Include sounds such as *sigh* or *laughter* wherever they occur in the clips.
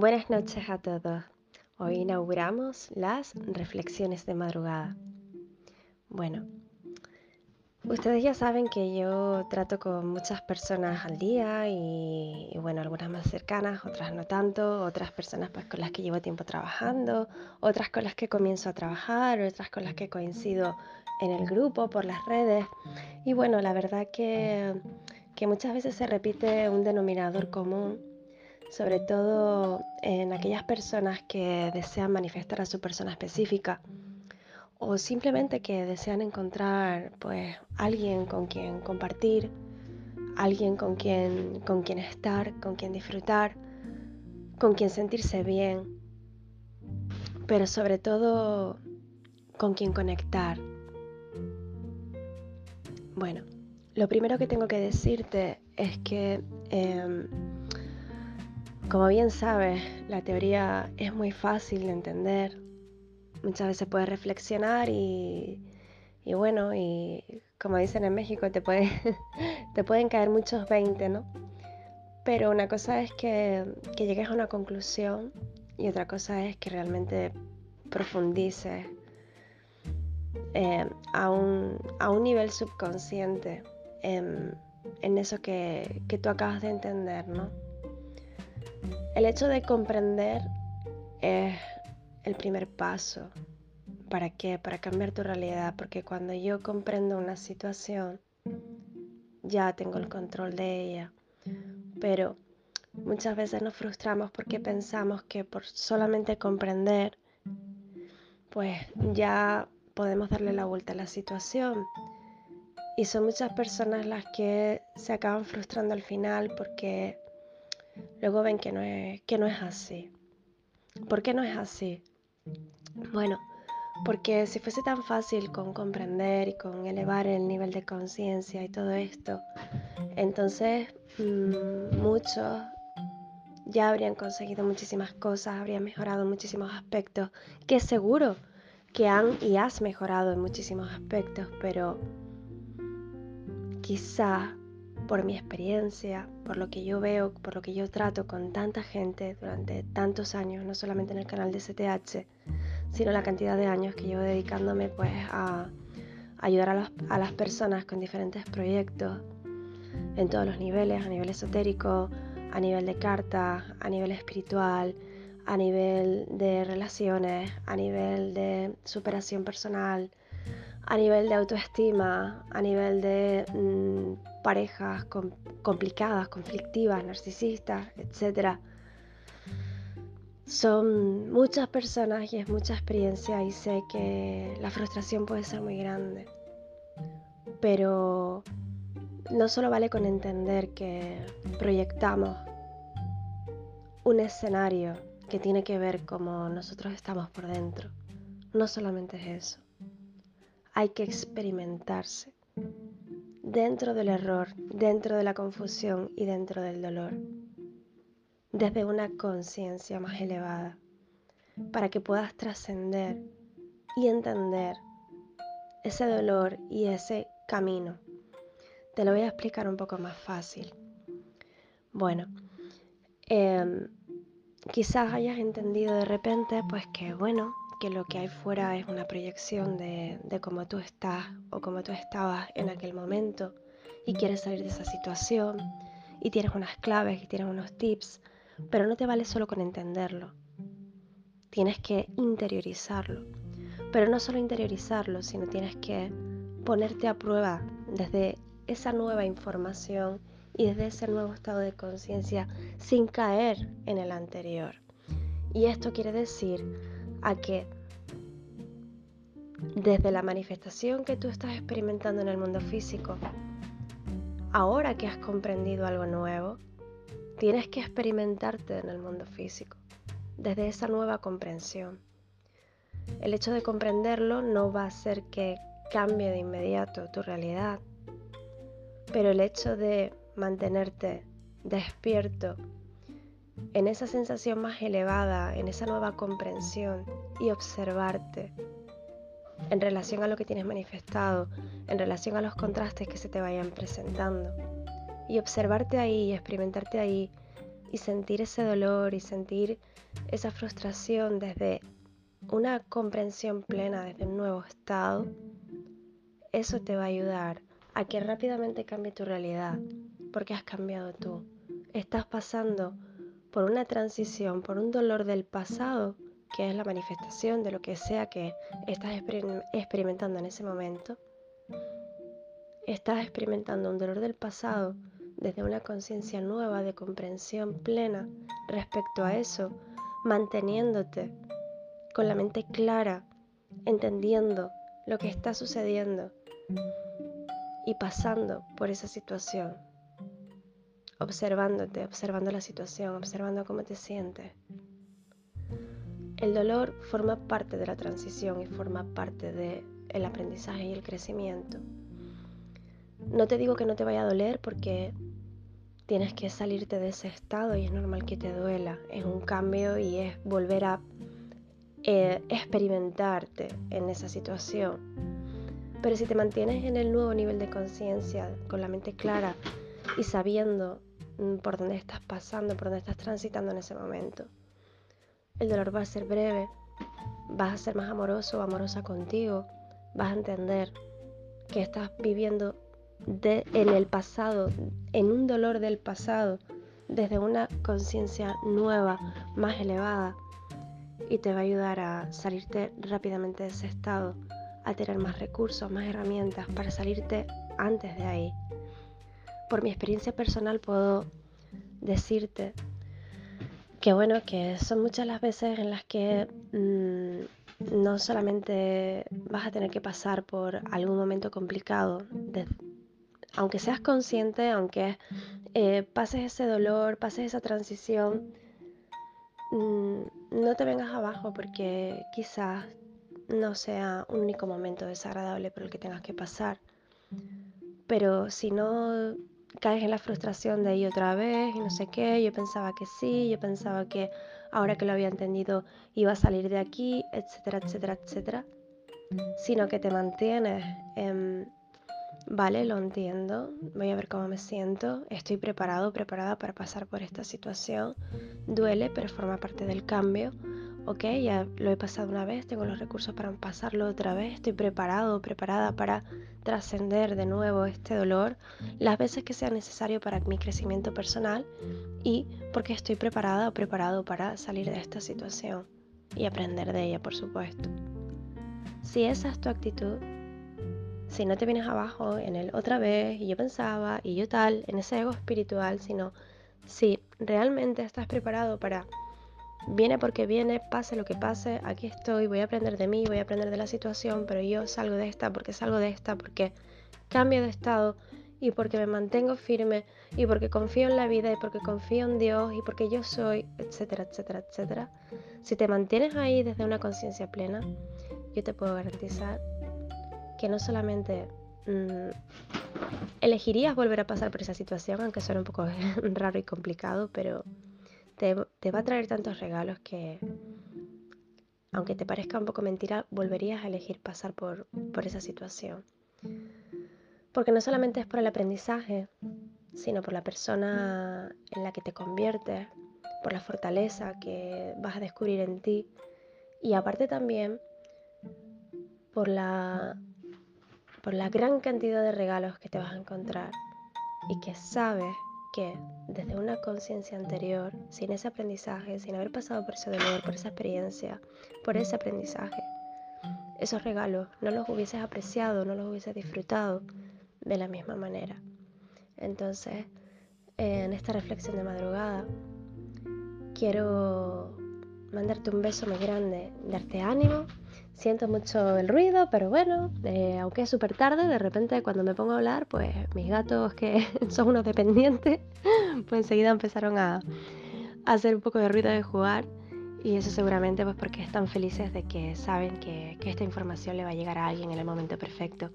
Buenas noches a todos. Hoy inauguramos las reflexiones de madrugada. Bueno, ustedes ya saben que yo trato con muchas personas al día y, bueno, algunas más cercanas, otras no tanto, otras personas pues con las que llevo tiempo trabajando, otras con las que comienzo a trabajar, otras con las que coincido en el grupo, por las redes. Y bueno, la verdad que, que muchas veces se repite un denominador común sobre todo en aquellas personas que desean manifestar a su persona específica o simplemente que desean encontrar pues alguien con quien compartir, alguien con quien con quien estar, con quien disfrutar, con quien sentirse bien, pero sobre todo con quien conectar. Bueno, lo primero que tengo que decirte es que em, como bien sabes, la teoría es muy fácil de entender. Muchas veces puedes reflexionar y, bueno, y como dicen en México, te, *laughs* pueden caer muchos 20, ¿no? Pero una cosa es que, llegues a una conclusión y otra cosa es que realmente profundices eh, a, un, nivel subconsciente en, eso que tú acabas de entender, ¿no? El hecho de comprender es el primer paso. ¿Para qué? Para cambiar tu realidad, porque cuando yo comprendo una situación, ya tengo el control de ella. Pero muchas veces nos frustramos porque pensamos que por solamente comprender, pues ya podemos darle la vuelta a la situación. Y son muchas personas las que se acaban frustrando al final porque luego ven que no es, que no es así. ¿Por qué no es así? Bueno, porque si fuese tan fácil con comprender y con elevar el nivel de conciencia y todo esto, entonces mm, muchos ya habrían conseguido muchísimas cosas, habrían mejorado muchísimos aspectos, que seguro que han y has mejorado en muchísimos aspectos, pero quizá por mi experiencia, por lo que yo veo, por lo que yo trato con tanta gente durante tantos años, no solamente en el canal de CTH, sino la cantidad de años que llevo dedicándome pues a ayudar a, a las personas con diferentes proyectos en todos los niveles, a nivel esotérico, a nivel de carta, a nivel espiritual, a nivel de relaciones, a nivel de superación personal, a nivel de autoestima, a nivel de mm, parejas complicadas, conflictivas, narcisistas, etc. Son muchas personas y es mucha experiencia y sé que la frustración puede ser muy grande. Pero no solo vale con entender que proyectamos un escenario que tiene que ver cómo nosotros estamos por dentro. No solamente es eso hay que experimentarse dentro del error, dentro de la confusión y dentro del dolor, desde una conciencia más elevada, para que puedas trascender y entender ese dolor y ese camino. Te lo voy a explicar un poco más fácil. Bueno, em, quizás hayas entendido de repente pues que bueno, que lo que hay fuera es una proyección de, cómo tú estás o cómo tú estabas en aquel momento y quieres salir de esa situación y tienes unas claves y tienes unos tips, pero no te vale solo con entenderlo. Tienes que interiorizarlo. Pero no solo interiorizarlo, sino tienes que ponerte a prueba desde esa nueva información y desde ese nuevo estado de conciencia sin caer en el anterior. Y esto quiere decir a que desde la manifestación que tú estás experimentando en el mundo físico, ahora que has comprendido algo nuevo, tienes que experimentarte en el mundo físico, desde esa nueva comprensión. El hecho de comprenderlo no va a hacer que cambie de inmediato tu realidad, pero el hecho de mantenerte despierto en esa sensación más elevada, en esa nueva comprensión y observarte en relación a lo que tienes manifestado, en relación a los contrastes que se te vayan presentando. Y observarte ahí y experimentarte ahí y sentir ese dolor y sentir esa frustración desde una comprensión plena, desde un nuevo estado, eso te va a ayudar a que rápidamente cambie tu realidad, porque has cambiado tú. Estás pasando por una transición, por un dolor del pasado, que es la manifestación de lo que sea que estás experimentando en ese momento. Estás experimentando un dolor del pasado desde una conciencia nueva de comprensión plena respecto a eso, manteniéndote con la mente clara, entendiendo lo que está sucediendo y pasando por esa situación, observándote, observando la situación, observando cómo te sientes. El dolor forma parte de la transición y forma parte del aprendizaje y el crecimiento. No te digo que no te vaya a doler porque tienes que salirte de ese estado y es normal que te duela. Es un cambio y es volver a eh, experimentarte en esa situación. Pero si te mantienes en el nuevo nivel de conciencia, con la mente clara y sabiendo por dónde estás pasando, por dónde estás transitando en ese momento, el dolor va a ser breve, vas a ser más amoroso o amorosa contigo, vas a entender que estás viviendo en el pasado, en un dolor del pasado, desde una conciencia nueva, más elevada, y te va a ayudar a salirte rápidamente de ese estado, a tener más recursos, más herramientas para salirte antes de ahí. Por mi experiencia personal puedo decirte que bueno, que son muchas las veces en las que mm, no solamente vas a tener que pasar por algún momento complicado, aunque seas consciente, aunque eh, pases ese dolor, pases esa transición, mm, no te vengas abajo porque quizás no sea un único momento desagradable por el que tengas que pasar. Pero si no caes en la frustración de ir otra vez y no sé qué, yo pensaba que sí, yo pensaba que ahora que lo había entendido iba a salir de aquí, etcétera, etcétera, etcétera, sino que te mantienes en Vale, lo entiendo. Voy a ver cómo me siento. Estoy preparado, preparada para pasar por esta situación. Duele, pero forma parte del cambio. Ok, ya lo he pasado una vez, tengo los recursos para pasarlo otra vez. Estoy preparado, preparada para trascender de nuevo este dolor las veces que sea necesario para mi crecimiento personal y porque estoy preparada o preparado para salir de esta situación y aprender de ella, por supuesto. Si esa es tu actitud, si no te vienes abajo en el otra vez y yo pensaba y yo tal, en ese ego espiritual, sino si realmente estás preparado para viene porque viene, pase lo que pase, aquí estoy, voy a aprender de mí, voy a aprender de la situación, pero yo salgo de esta porque salgo de esta, porque cambio de estado y porque me mantengo firme y porque confío en la vida y porque confío en Dios y porque yo soy, etcétera, etcétera, etcétera. Si te mantienes ahí desde una conciencia plena, yo te puedo garantizar que no solamente mm, elegirías volver a pasar por esa situación, aunque suene un poco *laughs* raro y complicado, pero te, va a traer tantos regalos que, aunque te parezca un poco mentira, volverías a elegir pasar por, por esa situación. Porque no solamente es por el aprendizaje, sino por la persona en la que te conviertes, por la fortaleza que vas a descubrir en ti y aparte también por la por la gran cantidad de regalos que te vas a encontrar y que sabes que desde una conciencia anterior, sin ese aprendizaje, sin haber pasado por ese dolor, por esa experiencia, por ese aprendizaje, esos regalos no los hubieses apreciado, no los hubieses disfrutado de la misma manera. Entonces, en esta reflexión de madrugada, quiero mandarte un beso muy grande, darte ánimo siento mucho el ruido, pero bueno, eh, aunque es súper tarde, de repente cuando me pongo a hablar, pues mis gatos que *laughs* son unos dependientes, *laughs* pues enseguida empezaron a, hacer un poco de ruido de jugar. Y eso seguramente pues porque están felices de que saben que, que esta información le va a llegar a alguien en el momento perfecto.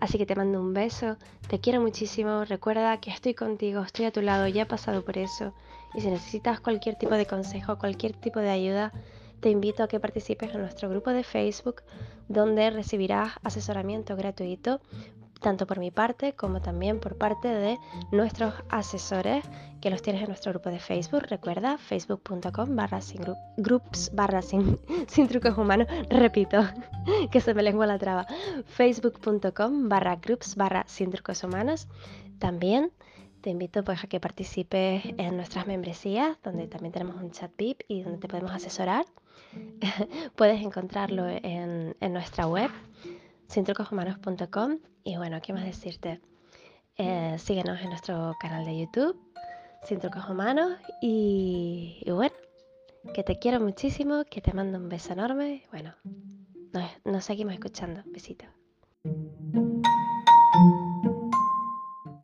Así que te mando un beso, te quiero muchísimo, recuerda que estoy contigo, estoy a tu lado, ya he pasado por eso. Y si necesitas cualquier tipo de consejo, cualquier tipo de ayuda, te invito a que participes en nuestro grupo de Facebook donde recibirás asesoramiento gratuito tanto por mi parte como también por parte de nuestros asesores que los tienes en nuestro grupo de Facebook. Recuerda, facebook.com barra sin groups barra *laughs* sin, trucos humanos. Repito, *laughs* que se me lengua la traba. facebook.com barra groups barra sin trucos humanos. También te invito pues a que participes en nuestras membresías, donde también tenemos un chat VIP y donde te podemos asesorar. *laughs* Puedes encontrarlo en, en nuestra web sintrucoshumanos.com y bueno, ¿qué más decirte? Eh, síguenos en nuestro canal de YouTube, Sin Trucos Humanos y, bueno, que te quiero muchísimo, que te mando un beso enorme. Bueno, nos seguimos escuchando. Besitos.